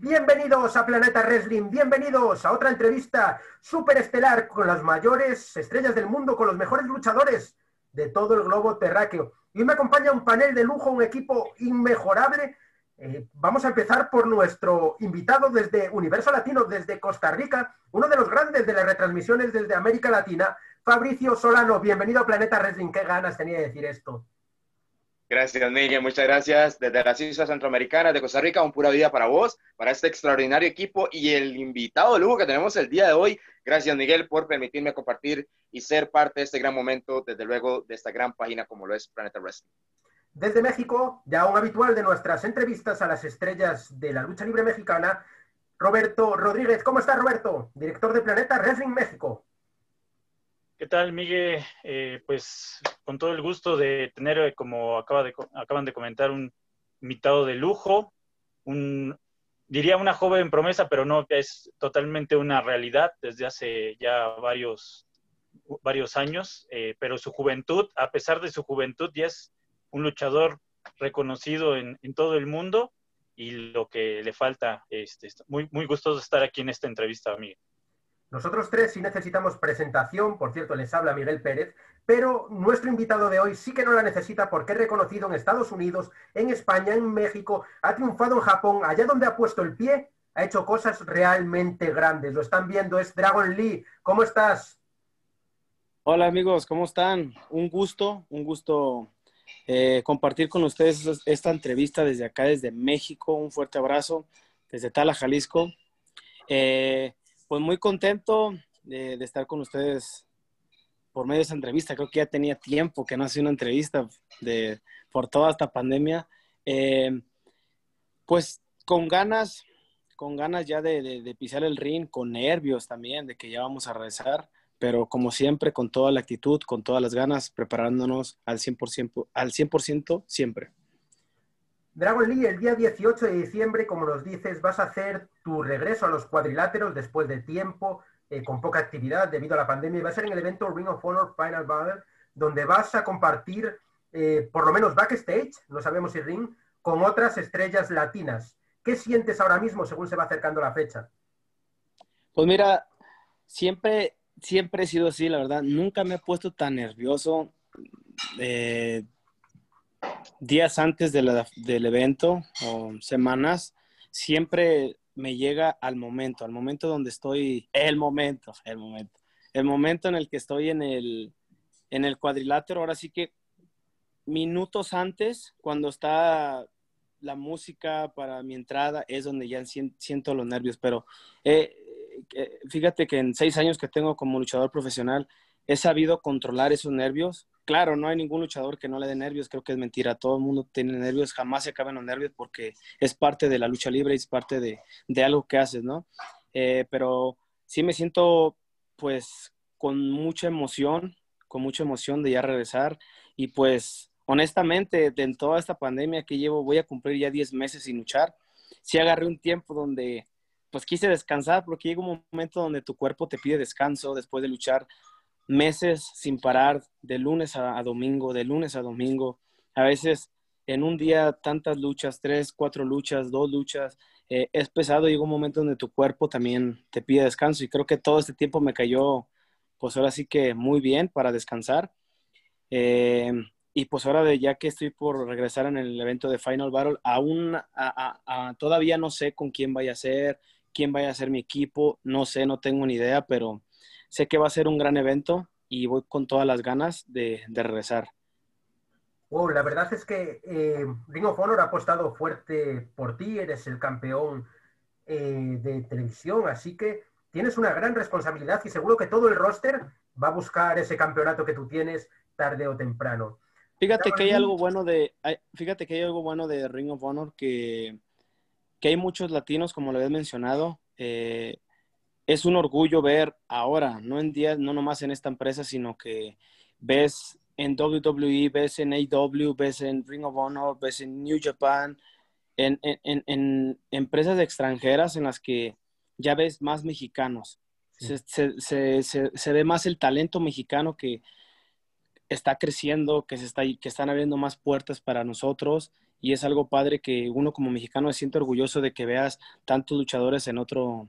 Bienvenidos a Planeta Wrestling, bienvenidos a otra entrevista súper estelar con las mayores estrellas del mundo, con los mejores luchadores de todo el globo terráqueo. Y hoy me acompaña un panel de lujo, un equipo inmejorable. Eh, vamos a empezar por nuestro invitado desde Universo Latino, desde Costa Rica, uno de los grandes de las retransmisiones desde América Latina, Fabricio Solano. Bienvenido a Planeta Wrestling. Qué ganas tenía de decir esto. Gracias, Miguel. Muchas gracias. Desde las Islas Centroamericanas de Costa Rica, un pura vida para vos, para este extraordinario equipo y el invitado de lujo que tenemos el día de hoy. Gracias, Miguel, por permitirme compartir y ser parte de este gran momento, desde luego, de esta gran página como lo es Planeta Wrestling. Desde México, ya un habitual de nuestras entrevistas a las estrellas de la lucha libre mexicana, Roberto Rodríguez. ¿Cómo estás, Roberto? Director de Planeta Wrestling México. ¿Qué tal, Miguel? Eh, pues con todo el gusto de tener, eh, como acaban de comentar, un invitado de lujo, diría una joven promesa, pero no, es totalmente una realidad desde hace ya varios, años, eh, pero su juventud, a pesar de su juventud, ya es un luchador reconocido en, todo el mundo y lo que le falta, este, muy, muy gustoso estar aquí en esta entrevista, Miguel. Nosotros tres sí necesitamos presentación, por cierto, les habla Miguel Pérez, pero nuestro invitado de hoy sí que no la necesita porque es reconocido en Estados Unidos, en España, en México, ha triunfado en Japón, allá donde ha puesto el pie, ha hecho cosas realmente grandes. Lo están viendo, es Dragon Lee. ¿Cómo estás? Hola amigos, ¿cómo están? Un gusto, un gusto eh, compartir con ustedes esta entrevista desde acá, desde México. Un fuerte abrazo desde Tala, Jalisco. Eh, pues muy contento de, estar con ustedes por medio de esa entrevista. Creo que ya tenía tiempo que no hacía una entrevista de, por toda esta pandemia. Eh, pues con ganas, con ganas ya de, pisar el ring, con nervios también de que ya vamos a regresar, pero como siempre, con toda la actitud, con todas las ganas, preparándonos al 100%, al 100% siempre. Dragon Lee, el día 18 de diciembre, como nos dices, vas a hacer tu regreso a los cuadriláteros después de tiempo, eh, con poca actividad debido a la pandemia, y va a ser en el evento Ring of Honor Final Battle, donde vas a compartir, eh, por lo menos backstage, no sabemos si ring, con otras estrellas latinas. ¿Qué sientes ahora mismo según se va acercando la fecha? Pues mira, siempre, siempre he sido así, la verdad. Nunca me he puesto tan nervioso. Eh, días antes del evento o semanas, siempre me llega al momento, al momento donde estoy, el momento, el momento, el momento en el que estoy en el, en el cuadrilátero. Ahora sí que minutos antes, cuando está la música para mi entrada, es donde ya siento los nervios. Pero eh, eh, fíjate que en seis años que tengo como luchador profesional, he sabido controlar esos nervios claro, no hay ningún luchador que no le dé nervios, creo que es mentira, todo el mundo tiene nervios, jamás se acaban los nervios porque es parte de la lucha libre y es parte de, algo que haces, ¿no? Eh, pero sí me siento pues con mucha emoción, con mucha emoción de ya regresar y pues honestamente en toda esta pandemia que llevo voy a cumplir ya 10 meses sin luchar, sí agarré un tiempo donde pues quise descansar porque llega un momento donde tu cuerpo te pide descanso después de luchar meses sin parar, de lunes a, domingo, de lunes a domingo. A veces en un día tantas luchas, tres, cuatro luchas, dos luchas, eh, es pesado. Llega un momento donde tu cuerpo también te pide descanso y creo que todo este tiempo me cayó, pues ahora sí que muy bien para descansar. Eh, y pues ahora de ya que estoy por regresar en el evento de Final Battle, aún todavía no sé con quién vaya a ser, quién vaya a ser mi equipo, no sé, no tengo ni idea, pero Sé que va a ser un gran evento y voy con todas las ganas de, regresar. Wow, la verdad es que eh, Ring of Honor ha apostado fuerte por ti, eres el campeón eh, de televisión, así que tienes una gran responsabilidad y seguro que todo el roster va a buscar ese campeonato que tú tienes tarde o temprano. Fíjate que hay algo bueno de, fíjate que hay algo bueno de Ring of Honor que, que hay muchos latinos, como lo habías mencionado. Eh, es un orgullo ver ahora, no en días, no nomás en esta empresa, sino que ves en WWE, ves en AW, ves en Ring of Honor, ves en New Japan, en, empresas extranjeras en las que ya ves más mexicanos. Se, ve más el talento mexicano que está creciendo, que, se está, que están abriendo más puertas para nosotros y es algo padre que uno como mexicano se siente orgulloso de que veas tantos luchadores en otro,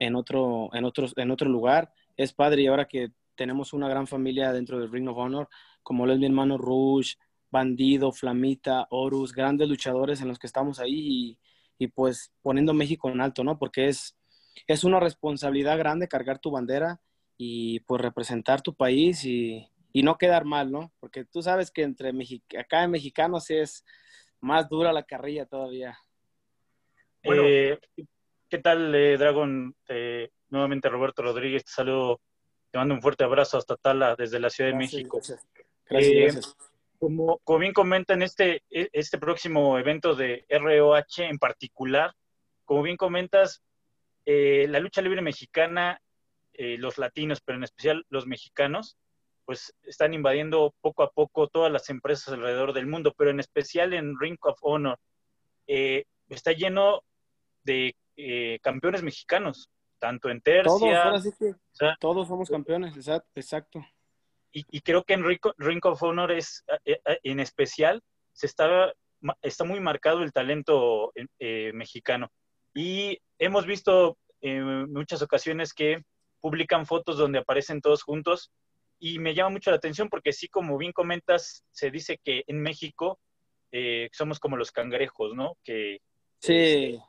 en otro, en otro, en otro lugar. Es padre y ahora que tenemos una gran familia dentro del Ring of Honor, como lo es mi hermano Rouge, Bandido, Flamita, Horus, grandes luchadores en los que estamos ahí y, pues poniendo México en alto, ¿no? Porque es, es una responsabilidad grande cargar tu bandera y pues representar tu país y, no quedar mal, ¿no? Porque tú sabes que entre acá en mexicanos es más dura la carrilla todavía. Eh, ¿Qué tal, eh, Dragon? Eh, nuevamente Roberto Rodríguez, te saludo, te mando un fuerte abrazo hasta Tala, desde la Ciudad de México. Gracias, Como, como, bien comentan, este, e, este próximo evento de ROH en particular, como bien comentas, la lucha libre mexicana, los latinos, pero en especial los mexicanos, pues están invadiendo poco a poco todas las empresas alrededor del mundo, pero en especial en Ring of Honor. Eh, está lleno de eh, campeones mexicanos, tanto en tercia. Todos, somos campeones, exacto. Y, creo que en Ring, of Honor es, eh, en especial, se está, está muy marcado el talento mexicano. Y hemos visto en muchas ocasiones que publican fotos donde aparecen todos juntos y me llama mucho la atención porque sí, como bien comentas, se dice que en México eh, somos como los cangrejos, ¿no? Que sí.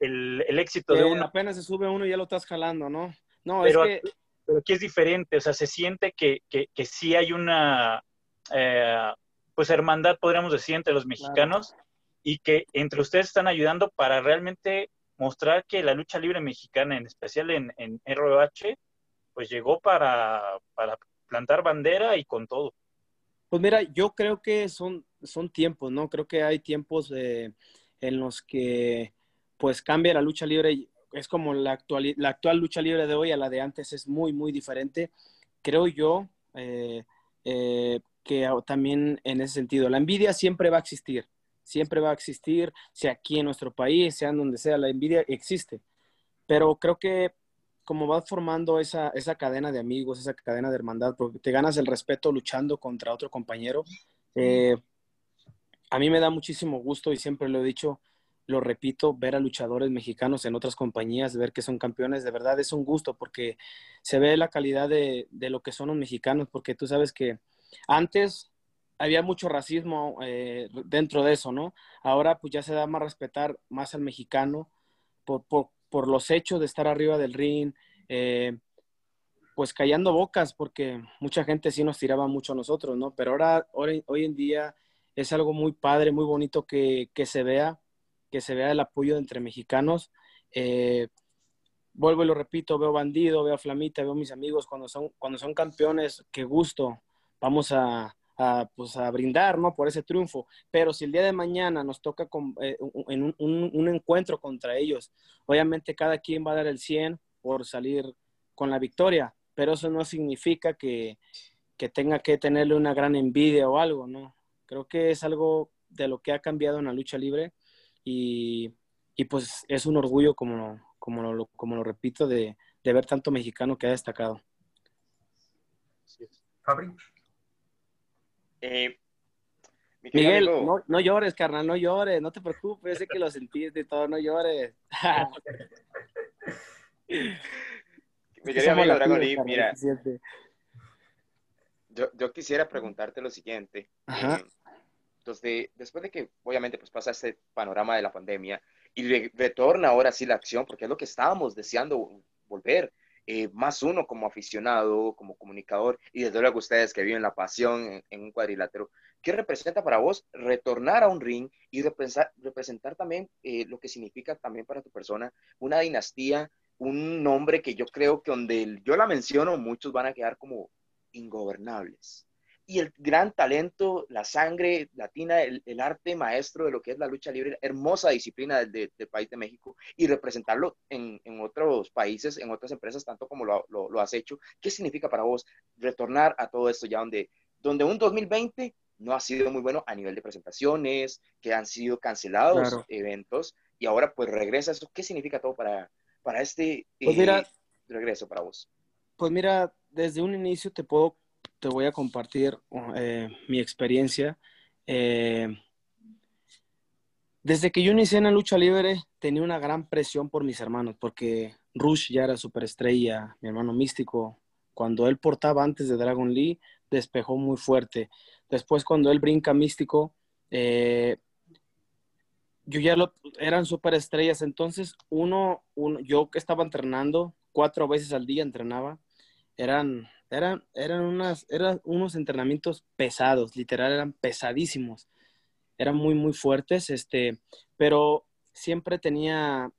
El, el, éxito de uno... Apenas se sube uno y ya lo estás jalando, ¿no? No, pero, es que... Pero aquí es diferente, o sea, se siente que, que, que sí hay una, eh, pues, hermandad, podríamos decir, entre los mexicanos y que entre ustedes están ayudando para realmente mostrar que la lucha libre mexicana, en especial en, en ROH, pues llegó para, para plantar bandera y con todo. Pues mira, yo creo que son, son tiempos, ¿no? Creo que hay tiempos eh, en los que pues cambia la lucha libre. Es como la actual, la actual lucha libre de hoy a la de antes es muy, muy diferente. Creo yo eh, eh, que también en ese sentido, la envidia siempre va a existir, siempre va a existir, sea aquí en nuestro país, sea en donde sea, la envidia existe. Pero creo que como vas formando esa, esa cadena de amigos, esa cadena de hermandad, porque te ganas el respeto luchando contra otro compañero. Eh, a mí me da muchísimo gusto y siempre lo he dicho, lo repito, ver a luchadores mexicanos en otras compañías, ver que son campeones, de verdad es un gusto porque se ve la calidad de, de lo que son los mexicanos, porque tú sabes que antes había mucho racismo eh, dentro de eso, ¿no? Ahora pues ya se da más respetar más al mexicano por, por, por los hechos de estar arriba del ring, eh, pues callando bocas, porque mucha gente sí nos tiraba mucho a nosotros, ¿no? Pero ahora, hoy en día es algo muy padre, muy bonito que, se vea, que se vea el apoyo entre mexicanos. Eh, vuelvo y lo repito, veo Bandido, veo Flamita, veo mis amigos cuando son, cuando son campeones, qué gusto. Vamos a, a, pues, a brindar ¿no? por ese triunfo. Pero si el día de mañana nos toca con, eh, en un, un, encuentro contra ellos, obviamente cada quien va a dar el 100 por salir con la victoria, pero eso no significa que, que tenga que tenerle una gran envidia o algo, ¿no? Creo que es algo de lo que ha cambiado en la lucha libre y, y pues es un orgullo, como, como, lo, como lo repito, de, de ver tanto mexicano que ha destacado. Fabri. Eh, Miguel, no, llores, carnal, no llores, no te preocupes, yo sé que lo sentiste y todo, no llores. Mi querido amigo Dragon mira, yo, quisiera preguntarte lo siguiente. entonces, eh, después de que obviamente pues pasa este panorama de la pandemia y retorna ahora sí la acción, porque es lo que estábamos deseando volver, eh, más uno como aficionado, como comunicador, y desde luego ustedes que viven la pasión en, un cuadrilátero, ¿qué representa para vos retornar a un ring y representar, representar también eh, lo que significa también para tu persona una dinastía, un nombre que yo creo que donde yo la menciono, muchos van a quedar como ingobernables? Y el gran talento, la sangre latina, el, arte maestro de lo que es la lucha libre, hermosa disciplina del, país de México y representarlo en, otros países, en otras empresas, tanto como lo, has hecho. ¿Qué significa para vos retornar a todo esto ya donde, donde un 2020 no ha sido muy bueno a nivel de presentaciones, que han sido cancelados eventos y ahora pues regresa eso? ¿Qué significa todo para, para este pues eh, regreso para vos? Pues mira, desde un inicio te puedo te voy a compartir eh, mi experiencia. Eh, Desde que yo inicié en la lucha libre, tenía una gran presión por mis hermanos, porque Rush ya era superestrella, mi hermano místico. Cuando él portaba antes de Dragon Lee, despejó muy fuerte. Después, cuando él brinca místico, eh, yo ya lo, eran superestrellas. Entonces, uno, uno, yo que estaba entrenando, cuatro veces al día entrenaba, eran, eran, eran, unas, eran unos entrenamientos pesados, literal, eran pesadísimos eran muy, muy fuertes, este, pero siempre tenía,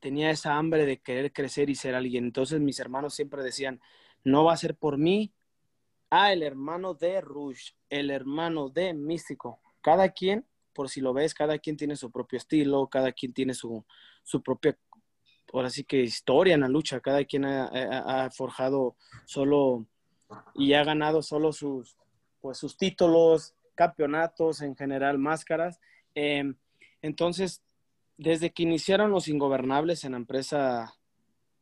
tenía esa hambre de querer crecer y ser alguien. Entonces mis hermanos siempre decían, no va a ser por mí. Ah, el hermano de Rush, el hermano de Místico. Cada quien, por si lo ves, cada quien tiene su propio estilo, cada quien tiene su, su propia, ahora sí que historia en la lucha. Cada quien ha, forjado solo y ha ganado solo sus, pues, sus títulos, campeonatos, en general máscaras. Em, entonces, desde que iniciaron los ingobernables en la empresa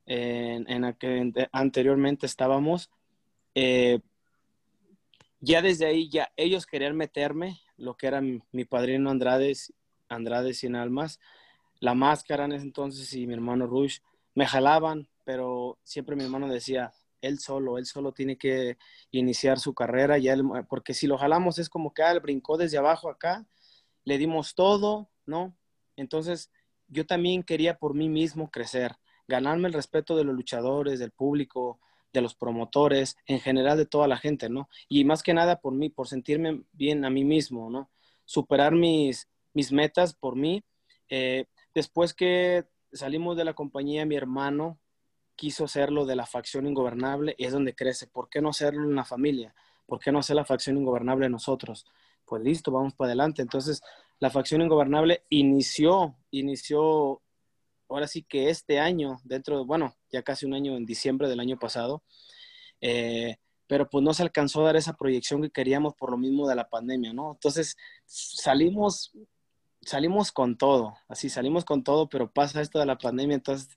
en, la que anteriormente estábamos, eh, ya desde ahí, ya ellos querían meterme, lo que era mi, padrino Andrade, Andrade Sin Almas, la máscara en ese entonces y mi hermano Rush, me jalaban, pero siempre mi hermano decía, él solo, él solo tiene que iniciar su carrera, ya porque si lo jalamos es como que ah, él brincó desde abajo acá, le dimos todo, ¿no? Entonces yo también quería por mí mismo crecer, ganarme el respeto de los luchadores, del público, de los promotores, en general de toda la gente, ¿no? Y más que nada por mí, por sentirme bien a mí mismo, ¿no? Superar mis, mis metas por mí. Eh, después que salimos de la compañía, mi hermano quiso hacerlo de la facción ingobernable y es donde crece. ¿Por qué no hacerlo en la familia? ¿Por qué no hacer la facción ingobernable nosotros? Pues listo, vamos para adelante. Entonces, la facción ingobernable inició, inició, ahora sí que este año, dentro de, bueno, ya casi un año, en diciembre del año pasado, eh, pero pues no se alcanzó a dar esa proyección que queríamos por lo mismo de la pandemia, ¿no? Entonces, salimos, salimos con todo, así salimos con todo, pero pasa esto de la pandemia, entonces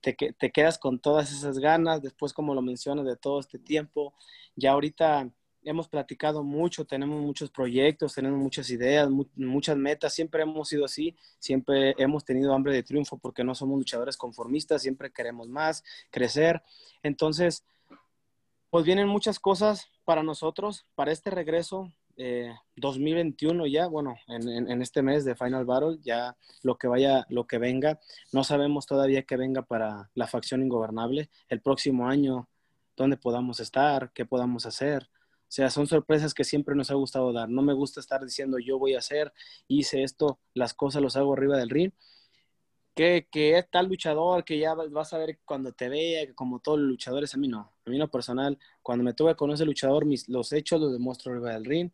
te, te, quedas con todas esas ganas, después como lo mencionas, de todo este tiempo. Ya ahorita hemos platicado mucho, tenemos muchos proyectos, tenemos muchas ideas, muchas metas, siempre hemos sido así, siempre hemos tenido hambre de triunfo porque no somos luchadores conformistas, siempre queremos más, crecer. Entonces, pues vienen muchas cosas para nosotros, para este regreso, 2021 eh, ya, bueno, en, este mes de Final Battle, ya lo que vaya, lo que venga, no sabemos todavía que venga para la facción ingobernable, el próximo año, dónde podamos estar, qué podamos hacer. O sea, son sorpresas que siempre nos ha gustado dar. No me gusta estar diciendo yo voy a hacer, hice esto, las cosas los hago arriba del ring. Que, que es tal luchador que ya vas a ver cuando te vea, como todos los luchadores, a mí no. A mí no personal, cuando me tuve con ese luchador, mis, los hechos los demuestro arriba del ring,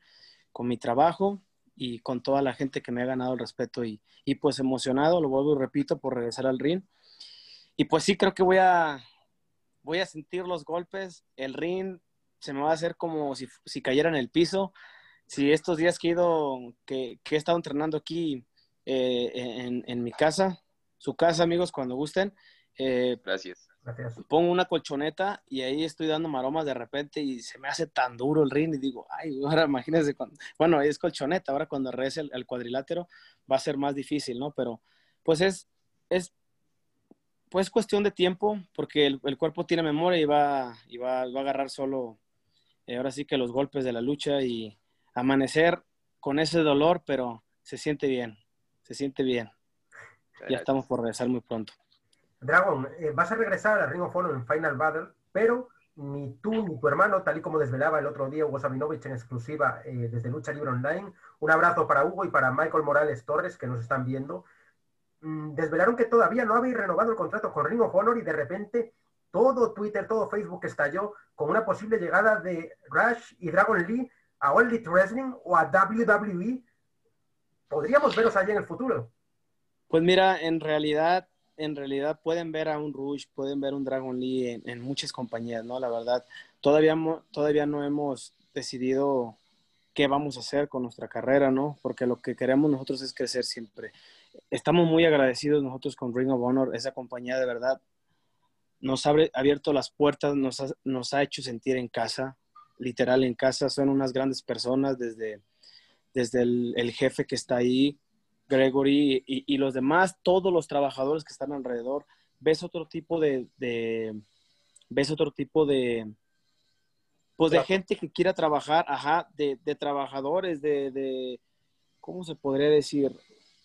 con mi trabajo y con toda la gente que me ha ganado el respeto y, y pues emocionado, lo vuelvo y repito, por regresar al ring. Y pues sí, creo que voy a, voy a sentir los golpes, el ring se me va a hacer como si, si cayera en el piso. Si estos días que he ido, que, que he estado entrenando aquí eh, en, en, mi casa, su casa, amigos, cuando gusten. Eh, Gracias. Pongo una colchoneta y ahí estoy dando maromas de repente y se me hace tan duro el ring y digo, ay, ahora imagínense, cuando... bueno, es colchoneta, ahora cuando regrese el, cuadrilátero va a ser más difícil, ¿no? Pero pues es, es pues cuestión de tiempo porque el, cuerpo tiene memoria y va, y va, va a agarrar solo, eh, ahora sí que los golpes de la lucha y amanecer con ese dolor, pero se siente bien, se siente bien. Ya estamos por regresar muy pronto. Dragon, eh, vas a regresar a Ring of Honor en Final Battle, pero ni tú ni tu hermano, tal y como desvelaba el otro día Hugo Sabinovich en exclusiva eh, desde Lucha Libre Online, un abrazo para Hugo y para Michael Morales Torres que nos están viendo, mm, desvelaron que todavía no habéis renovado el contrato con Ring of Honor y de repente todo Twitter, todo Facebook estalló con una posible llegada de Rush y Dragon Lee a All Elite Wrestling o a WWE. ¿Podríamos veros allí en el futuro? Pues mira, en realidad en realidad pueden ver a un Rush, pueden ver un Dragon Lee en, muchas compañías, ¿no? La verdad, todavía, todavía no hemos decidido qué vamos a hacer con nuestra carrera, ¿no? Porque lo que queremos nosotros es crecer siempre. Estamos muy agradecidos nosotros con Ring of Honor, esa compañía de verdad nos ha abierto las puertas, nos ha, hecho sentir en casa, literal en casa, son unas grandes personas desde, desde el, el jefe que está ahí, Gregory y, los demás, todos los trabajadores que están alrededor, ves otro tipo de, ves otro tipo de, pues de gente que quiera trabajar, ajá, de, trabajadores, de, de, ¿cómo se podría decir?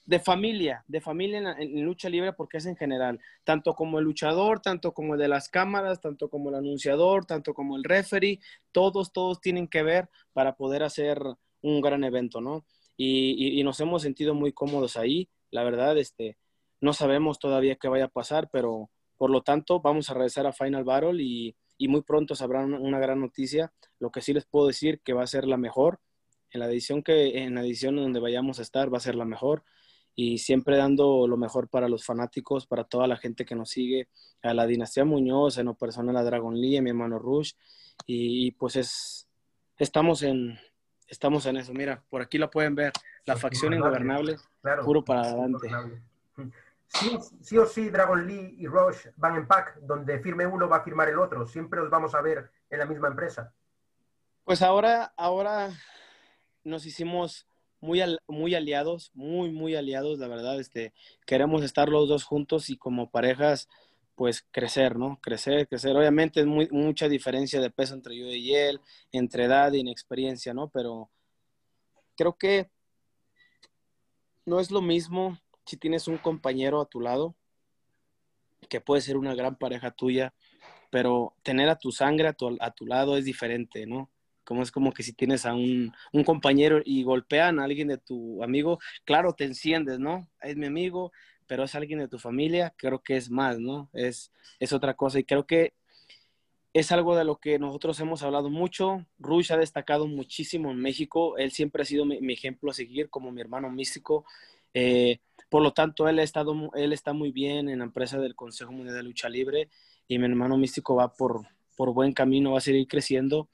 De familia, de familia en, lucha libre porque es en general, tanto como el luchador, tanto como el de las cámaras, tanto como el anunciador, tanto como el referee, todos, todos tienen que ver para poder hacer un gran evento, ¿no? Y, nos hemos sentido muy cómodos ahí. La verdad, este, no sabemos todavía qué vaya a pasar, pero por lo tanto vamos a regresar a Final Battle y, muy pronto sabrán una, gran noticia. Lo que sí les puedo decir que va a ser la mejor. En la edición que en la edición donde vayamos a estar va a ser la mejor y siempre dando lo mejor para los fanáticos, para toda la gente que nos sigue, a la dinastía Muñoz, en lo personal a Dragon Lee, a mi hermano Rush y, y pues es estamos en, estamos en eso. Mira, por aquí lo pueden ver. La facción ingobernable, puro para adelante. Sí, o sí, Dragon Lee y Rush van en pack, donde firme uno va a firmar el otro. Siempre los vamos a ver en la misma empresa. Pues ahora, ahora nos hicimos muy, muy aliados, muy, muy aliados, la verdad. Este, queremos estar los dos juntos y como parejas, pues crecer, ¿no? Crecer, crecer. Obviamente es muy, mucha diferencia de peso entre yo y él, entre edad y inexperiencia, ¿no? Pero creo que no es lo mismo si tienes un compañero a tu lado, que puede ser una gran pareja tuya, pero tener a tu sangre a tu, a tu lado es diferente, ¿no? Como es como que si tienes a un, un, compañero y golpean a alguien de tu amigo, claro, te enciendes, ¿no? Es mi amigo, pero es alguien de tu familia, creo que es más, ¿no? Es, es otra cosa y creo que es algo de lo que nosotros hemos hablado mucho. Rush ha destacado muchísimo en México, él siempre ha sido mi, ejemplo a seguir como mi hermano místico. Eh, por lo tanto, él, ha estado, él está muy bien en la empresa del Consejo Mundial de Lucha Libre y mi hermano místico va por, por buen camino, va a seguir creciendo.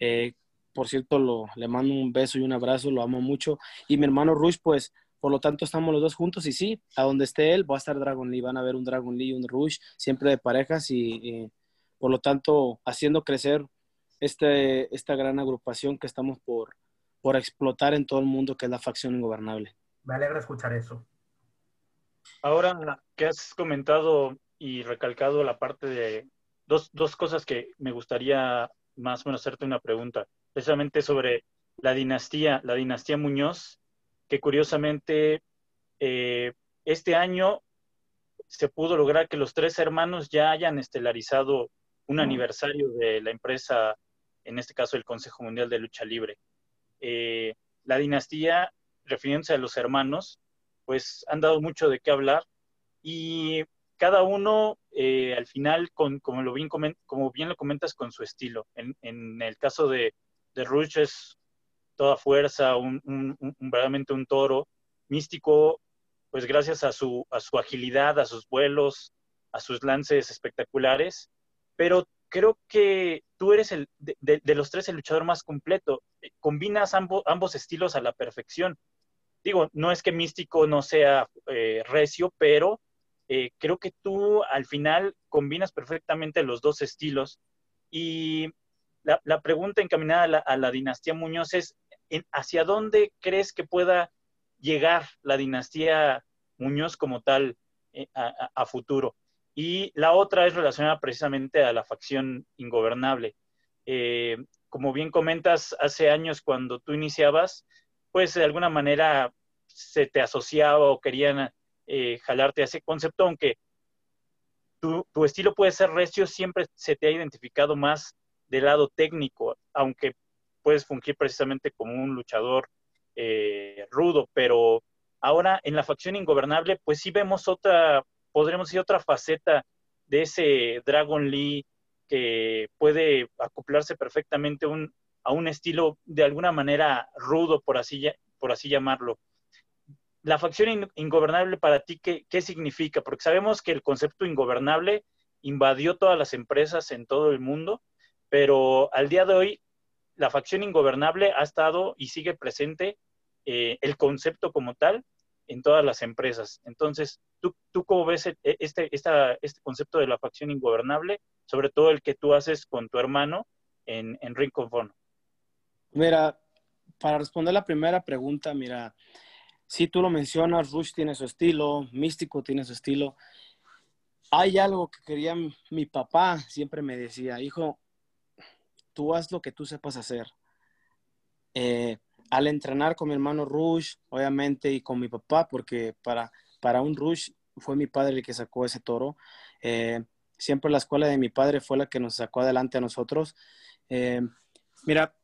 Eh, por cierto, lo, le mando un beso y un abrazo, lo amo mucho. Y mi hermano Rush, pues por lo tanto, estamos los dos juntos y sí, a donde esté él va a estar Dragon Lee. Van a ver un Dragon Lee y un Rush, siempre de parejas y, por lo tanto haciendo crecer este, esta gran agrupación que estamos por, por explotar en todo el mundo, que es la facción ingobernable. Me alegra escuchar eso. Ahora que has comentado y recalcado la parte de dos, dos cosas que me gustaría más o menos hacerte una pregunta, precisamente sobre la dinastía, la dinastía Muñoz que curiosamente eh, este año se pudo lograr que los tres hermanos ya hayan estelarizado un aniversario de la empresa, en este caso el Consejo Mundial de Lucha Libre. Eh, la dinastía, refiriéndose a los hermanos, pues han dado mucho de qué hablar y cada uno eh, al final, con, como, lo bien como bien lo comentas, con su estilo. En, el caso de, de Rush es toda fuerza, un, un, verdaderamente un toro místico, pues gracias a su, a su agilidad, a sus vuelos, a sus lances espectaculares, pero creo que tú eres el, de, los tres el luchador más completo, combinas ambos estilos a la perfección. Digo, no es que místico no sea eh, recio, pero eh, creo que tú al final combinas perfectamente los dos estilos. Y la, pregunta encaminada a la, dinastía Muñoz es, ¿hacia dónde crees que pueda llegar la dinastía Muñoz como tal eh, a, futuro? Y la otra es relacionada precisamente a la facción ingobernable. Eh, como bien comentas, hace años cuando tú iniciabas, pues de alguna manera se te asociaba o querían eh, jalarte a ese concepto, aunque tu, tu, estilo puede ser recio, siempre se te ha identificado más del lado técnico, aunque puedes fungir precisamente como un luchador eh, rudo, pero ahora en la facción ingobernable, pues sí vemos otra, podremos decir otra faceta de ese Dragon Lee que puede acoplarse perfectamente a un estilo de alguna manera rudo, por así, por así llamarlo. La facción ingobernable para ti, ¿qué, ¿qué significa? Porque sabemos que el concepto ingobernable invadió todas las empresas en todo el mundo pero al día de hoy la facción ingobernable ha estado y sigue presente eh, el concepto como tal en todas las empresas. Entonces, ¿tú, tú cómo ves e, este, este concepto de la facción ingobernable, sobre todo el que tú haces con tu hermano en, en Ring Mira, para responder la primera pregunta, mira, sí, tú lo mencionas, Rush tiene su estilo, Místico tiene su estilo. Hay algo que quería mi papá, siempre me decía, hijo, tú haz lo que tú sepas hacer. Eh, al entrenar con mi hermano Rush, obviamente, y con mi papá, porque para, para un Rush fue mi padre el que sacó ese toro. Eh, siempre la escuela de mi padre fue la que nos sacó adelante a nosotros. Eh, mira,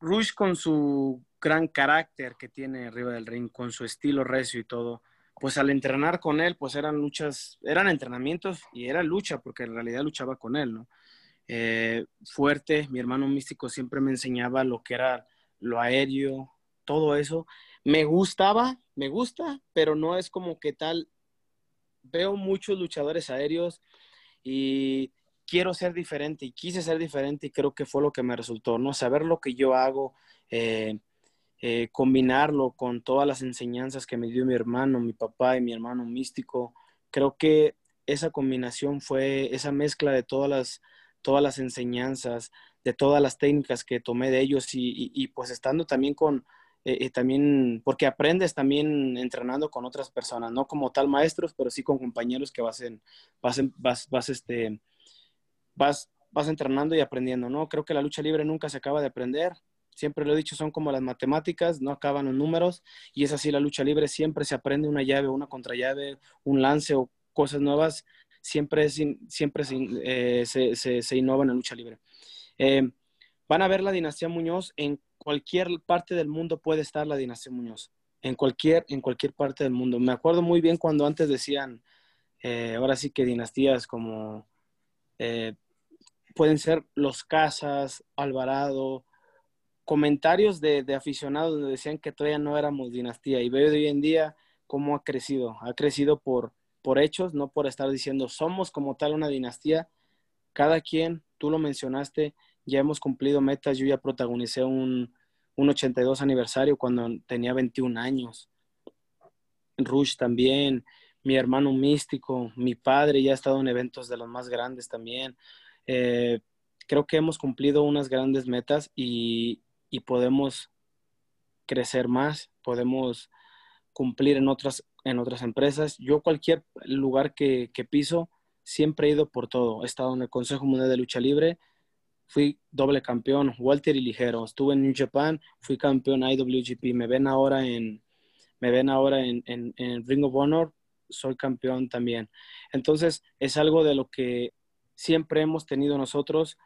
Rush con su gran carácter que tiene arriba del ring, con su estilo recio y todo, pues al entrenar con él, pues eran luchas, eran entrenamientos y era lucha, porque en realidad luchaba con él, ¿no? Eh, fuerte, mi hermano místico siempre me enseñaba lo que era lo aéreo, todo eso. Me gustaba, me gusta, pero no es como que tal. Veo muchos luchadores aéreos y quiero ser diferente y quise ser diferente y creo que fue lo que me resultó, ¿no? Saber lo que yo hago, eh, eh, combinarlo con todas las enseñanzas que me dio mi hermano, mi papá y mi hermano místico. Creo que esa combinación fue esa mezcla de todas las, todas las enseñanzas, de todas las técnicas que tomé de ellos y, pues estando también con, eh, eh, también, porque aprendes también entrenando con otras personas, no como tal maestros, pero sí con compañeros que vas, en, vas, vas, vas, este, vas, vas entrenando y aprendiendo, ¿no? Creo que la lucha libre nunca se acaba de aprender, siempre lo he dicho, son como las matemáticas, no acaban en números, y es así la lucha libre, siempre se aprende una llave, una contrallave, un lance o cosas nuevas, siempre, siempre eh, se, se, se, innova en la lucha libre. Eh, van a ver la dinastía Muñoz, en cualquier parte del mundo puede estar la dinastía Muñoz, en cualquier, en cualquier parte del mundo. Me acuerdo muy bien cuando antes decían, eh, ahora sí que dinastías como pueden ser los Casas, Alvarado, comentarios de, aficionados donde decían que todavía no éramos dinastía y veo de hoy en día cómo ha crecido. Ha crecido por, por hechos, no por estar diciendo somos como tal una dinastía. Cada quien, tú lo mencionaste, ya hemos cumplido metas. Yo ya protagonicé un, un 82 aniversario cuando tenía 21 años. Rush también, mi hermano místico, mi padre ya ha estado en eventos de los más grandes también. Eh, creo que hemos cumplido unas grandes metas y, y podemos crecer más, podemos cumplir en otras, en otras empresas. Yo cualquier lugar que, piso, siempre he ido por todo. He estado en el Consejo Mundial de Lucha Libre, fui doble campeón, Walter y ligero. Estuve en New Japan, fui campeón IWGP. Me ven ahora en, me ven ahora en, en Ring of Honor, soy campeón también. Entonces, es algo de lo que siempre hemos tenido nosotros,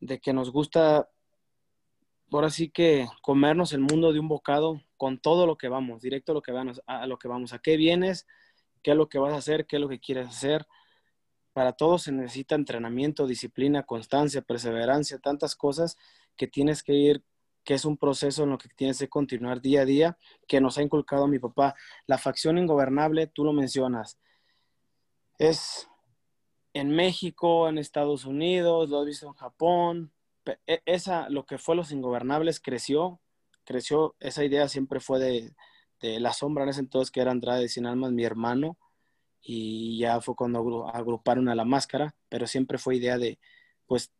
de que nos gusta ahora sí que comernos el mundo de un bocado con todo lo que vamos, directo a lo que vamos, a lo que vamos, a qué vienes, qué es lo que vas a hacer, qué es lo que quieres hacer. Para todo se necesita entrenamiento, disciplina, constancia, perseverancia, tantas cosas que tienes que ir, que es un proceso en lo que tienes que continuar día a día, que nos ha inculcado mi papá. La facción ingobernable, tú lo mencionas, es en México, en Estados Unidos, lo has visto en Japón, esa, lo que fue Los Ingobernables creció, creció, esa idea siempre fue de, la sombra en ese entonces que era Andrade Sin Almas, mi hermano, y ya fue cuando agruparon a la máscara, pero siempre fue idea de, pues,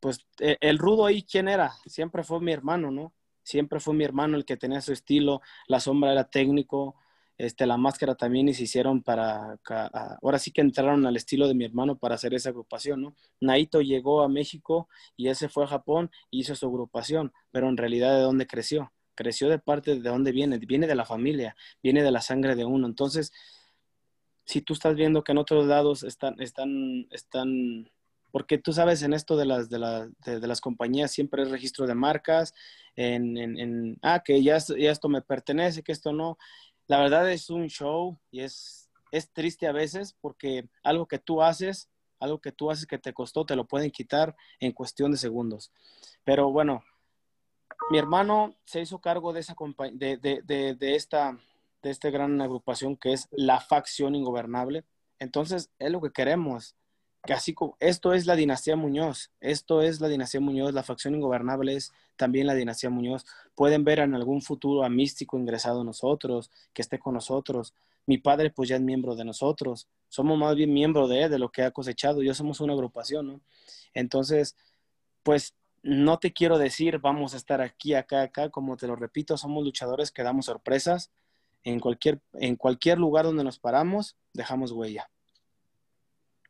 pues e, el rudo ahí, ¿quién era? Siempre fue mi hermano, ¿no? Siempre fue mi hermano el que tenía su estilo, la sombra era técnico, este, la máscara también y se hicieron para, ahora sí que entraron al estilo de mi hermano para hacer esa agrupación, ¿no? Naito llegó a México y ese fue a Japón y hizo su agrupación, pero en realidad de dónde creció? Creció de parte de dónde viene, viene de la familia, viene de la sangre de uno. Entonces, si tú estás viendo que en otros lados están, están, están, porque tú sabes en esto de las, de, las compañías siempre es registro de marcas, en, en, ah, que ya, ya esto me pertenece, que esto no la verdad es un show y es, es triste a veces porque algo que tú haces, algo que tú haces que te costó, te lo pueden quitar en cuestión de segundos. Pero bueno, mi hermano se hizo cargo de esa de, de, de, esta de esta gran agrupación que es la facción ingobernable. Entonces, es lo que queremos. Que así como esto es la dinastía Muñoz, esto es la dinastía Muñoz, la facción ingobernable es también la dinastía Muñoz. Pueden ver en algún futuro a Místico ingresado a nosotros, que esté con nosotros. Mi padre pues ya es miembro de nosotros. Somos más bien miembro de de lo que ha cosechado. Yo somos una agrupación, ¿no? Entonces, pues no te quiero decir vamos a estar aquí, acá, acá, como te lo repito, somos luchadores que damos sorpresas. En cualquier, en cualquier lugar donde nos paramos, dejamos huella.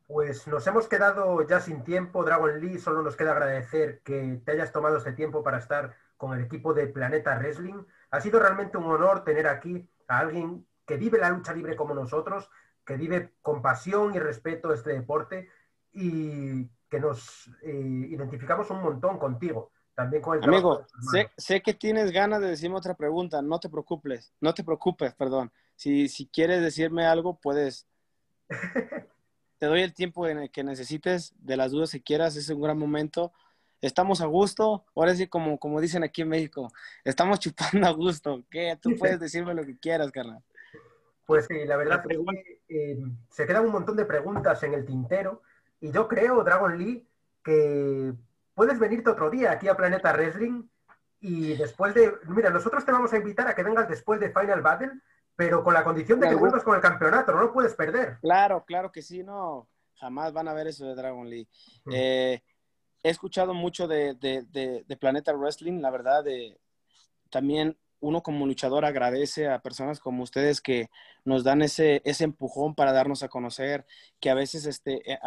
Pues nos hemos quedado ya sin tiempo, Dragon Lee, solo nos queda agradecer que te hayas tomado este tiempo para estar con el equipo de Planeta Wrestling. Ha sido realmente un honor tener aquí a alguien que vive la lucha libre como nosotros, que vive con pasión y respeto este deporte y que nos eh, identificamos un montón contigo. También con el Amigo, sé, sé, que tienes ganas de decirme otra pregunta, no te preocupes, no te preocupes, perdón. Si, si quieres decirme algo, puedes. te doy el tiempo en que necesites, de las dudas si quieras, es un gran momento. Estamos a gusto, ahora sí, como, como dicen aquí en México, estamos chupando a gusto. ¿Qué? Tú puedes decirme lo que quieras, carnal. Pues sí, la verdad es que eh, se quedan un montón de preguntas en el tintero y yo creo, Dragon Lee, que puedes venirte otro día aquí a Planeta Wrestling y después de... Mira, nosotros te vamos a invitar a que vengas después de Final Battle, pero con la condición de que vuelvas con el campeonato, no lo puedes perder. Claro, claro que sí, no, jamás van a ver eso de Dragon Lee. Eh, he escuchado mucho de, de, Planeta Wrestling, la verdad, de, también uno como luchador agradece a personas como ustedes que nos dan ese, ese empujón para darnos a conocer, que a veces este, eh,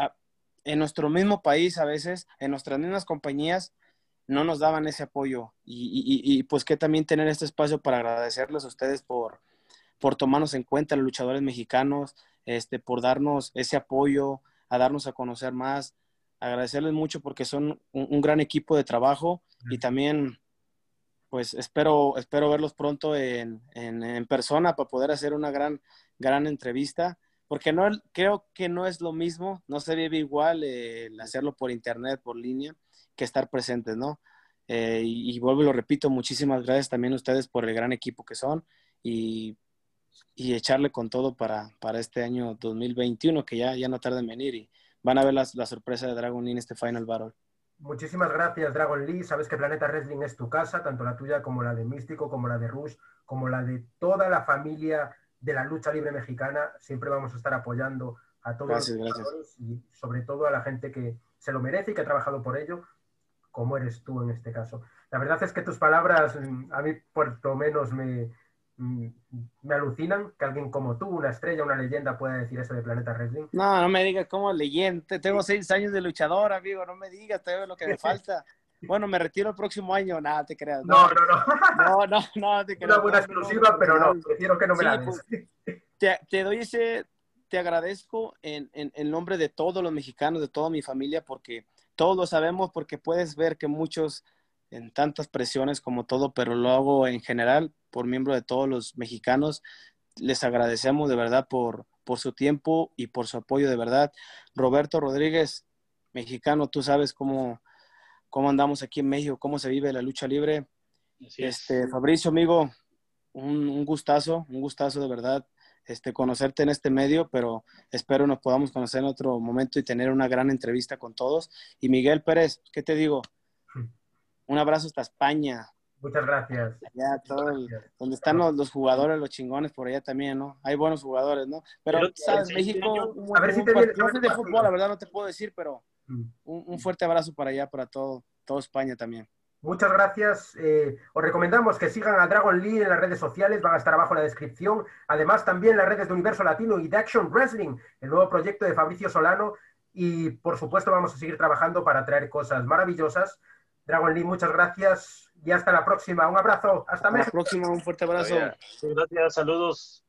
en nuestro mismo país a veces, en nuestras mismas compañías, no nos daban ese apoyo. Y, pues que también tener este espacio para agradecerles a ustedes por, por tomarnos en cuenta, los luchadores mexicanos, este, por darnos ese apoyo, a darnos a conocer más. Agradecerles mucho porque son un, gran equipo de trabajo y también pues espero, espero verlos pronto en, en, en persona para poder hacer una gran, gran entrevista porque no creo que no es lo mismo, no se vive igual el hacerlo por internet, por línea, que estar presentes, ¿no? Eh, y, vuelvo y lo repito, muchísimas gracias también a ustedes por el gran equipo que son y, y echarle con todo para, para, este año 2021, que ya, ya no tarda en venir y van a ver la, la sorpresa de Dragon Lee en este Final Battle. Muchísimas gracias, Dragon Lee. Sabes que Planeta Wrestling es tu casa, tanto la tuya como la de Místico, como la de Rush, como la de toda la familia de la lucha libre mexicana. Siempre vamos a estar apoyando a todos los y sobre todo a la gente que se lo merece y que ha trabajado por ello, como eres tú en este caso. La verdad es que tus palabras mm, a mí por lo menos me, me alucinan que alguien como tú, una estrella, una leyenda, pueda decir eso de Planeta Wrestling. No, no me digas como leyenda. Tengo seis años de luchador, amigo. No me digas, te lo que me falta. Bueno, me retiro el próximo año, nada, te creas. No, no, no. No, no, no, te creas. Una buena exclusiva, pero no, prefiero que no me la des. Pues, te, te, doy ese, te agradezco en, en, en, nombre de todos los mexicanos, de toda mi familia, porque todos lo sabemos, porque puedes ver que muchos, en tantas presiones como todo, pero lo hago en general por miembro de todos los mexicanos, les agradecemos de verdad por, por su tiempo y por su apoyo de verdad. Roberto Rodríguez, mexicano, tú sabes cómo cómo andamos aquí en México, cómo se vive la lucha libre. este, Fabricio, amigo, un, gustazo, un gustazo de verdad este, conocerte en este medio, pero espero nos podamos conocer en otro momento y tener una gran entrevista con todos. Y Miguel Pérez, ¿qué te digo? Un abrazo hasta España. Muchas gracias. Allá todo donde están los, jugadores, los chingones por allá también, ¿no? Hay buenos jugadores, ¿no? Pero, ¿sabes? México, a ver si te viene, no sé de fútbol, la verdad no te puedo decir, pero Mm. Un, fuerte abrazo para allá, para todo, todo España también. Muchas gracias. Eh, os recomendamos que sigan a Dragon Lee en las redes sociales, van a estar abajo en la descripción. Además, también las redes de Universo Latino y de Action Wrestling, el nuevo proyecto de Fabricio Solano. Y por supuesto, vamos a seguir trabajando para traer cosas maravillosas. Dragon Lee, muchas gracias y hasta la próxima. Un abrazo. Hasta, hasta la próxima, un fuerte abrazo. Gracias, saludos.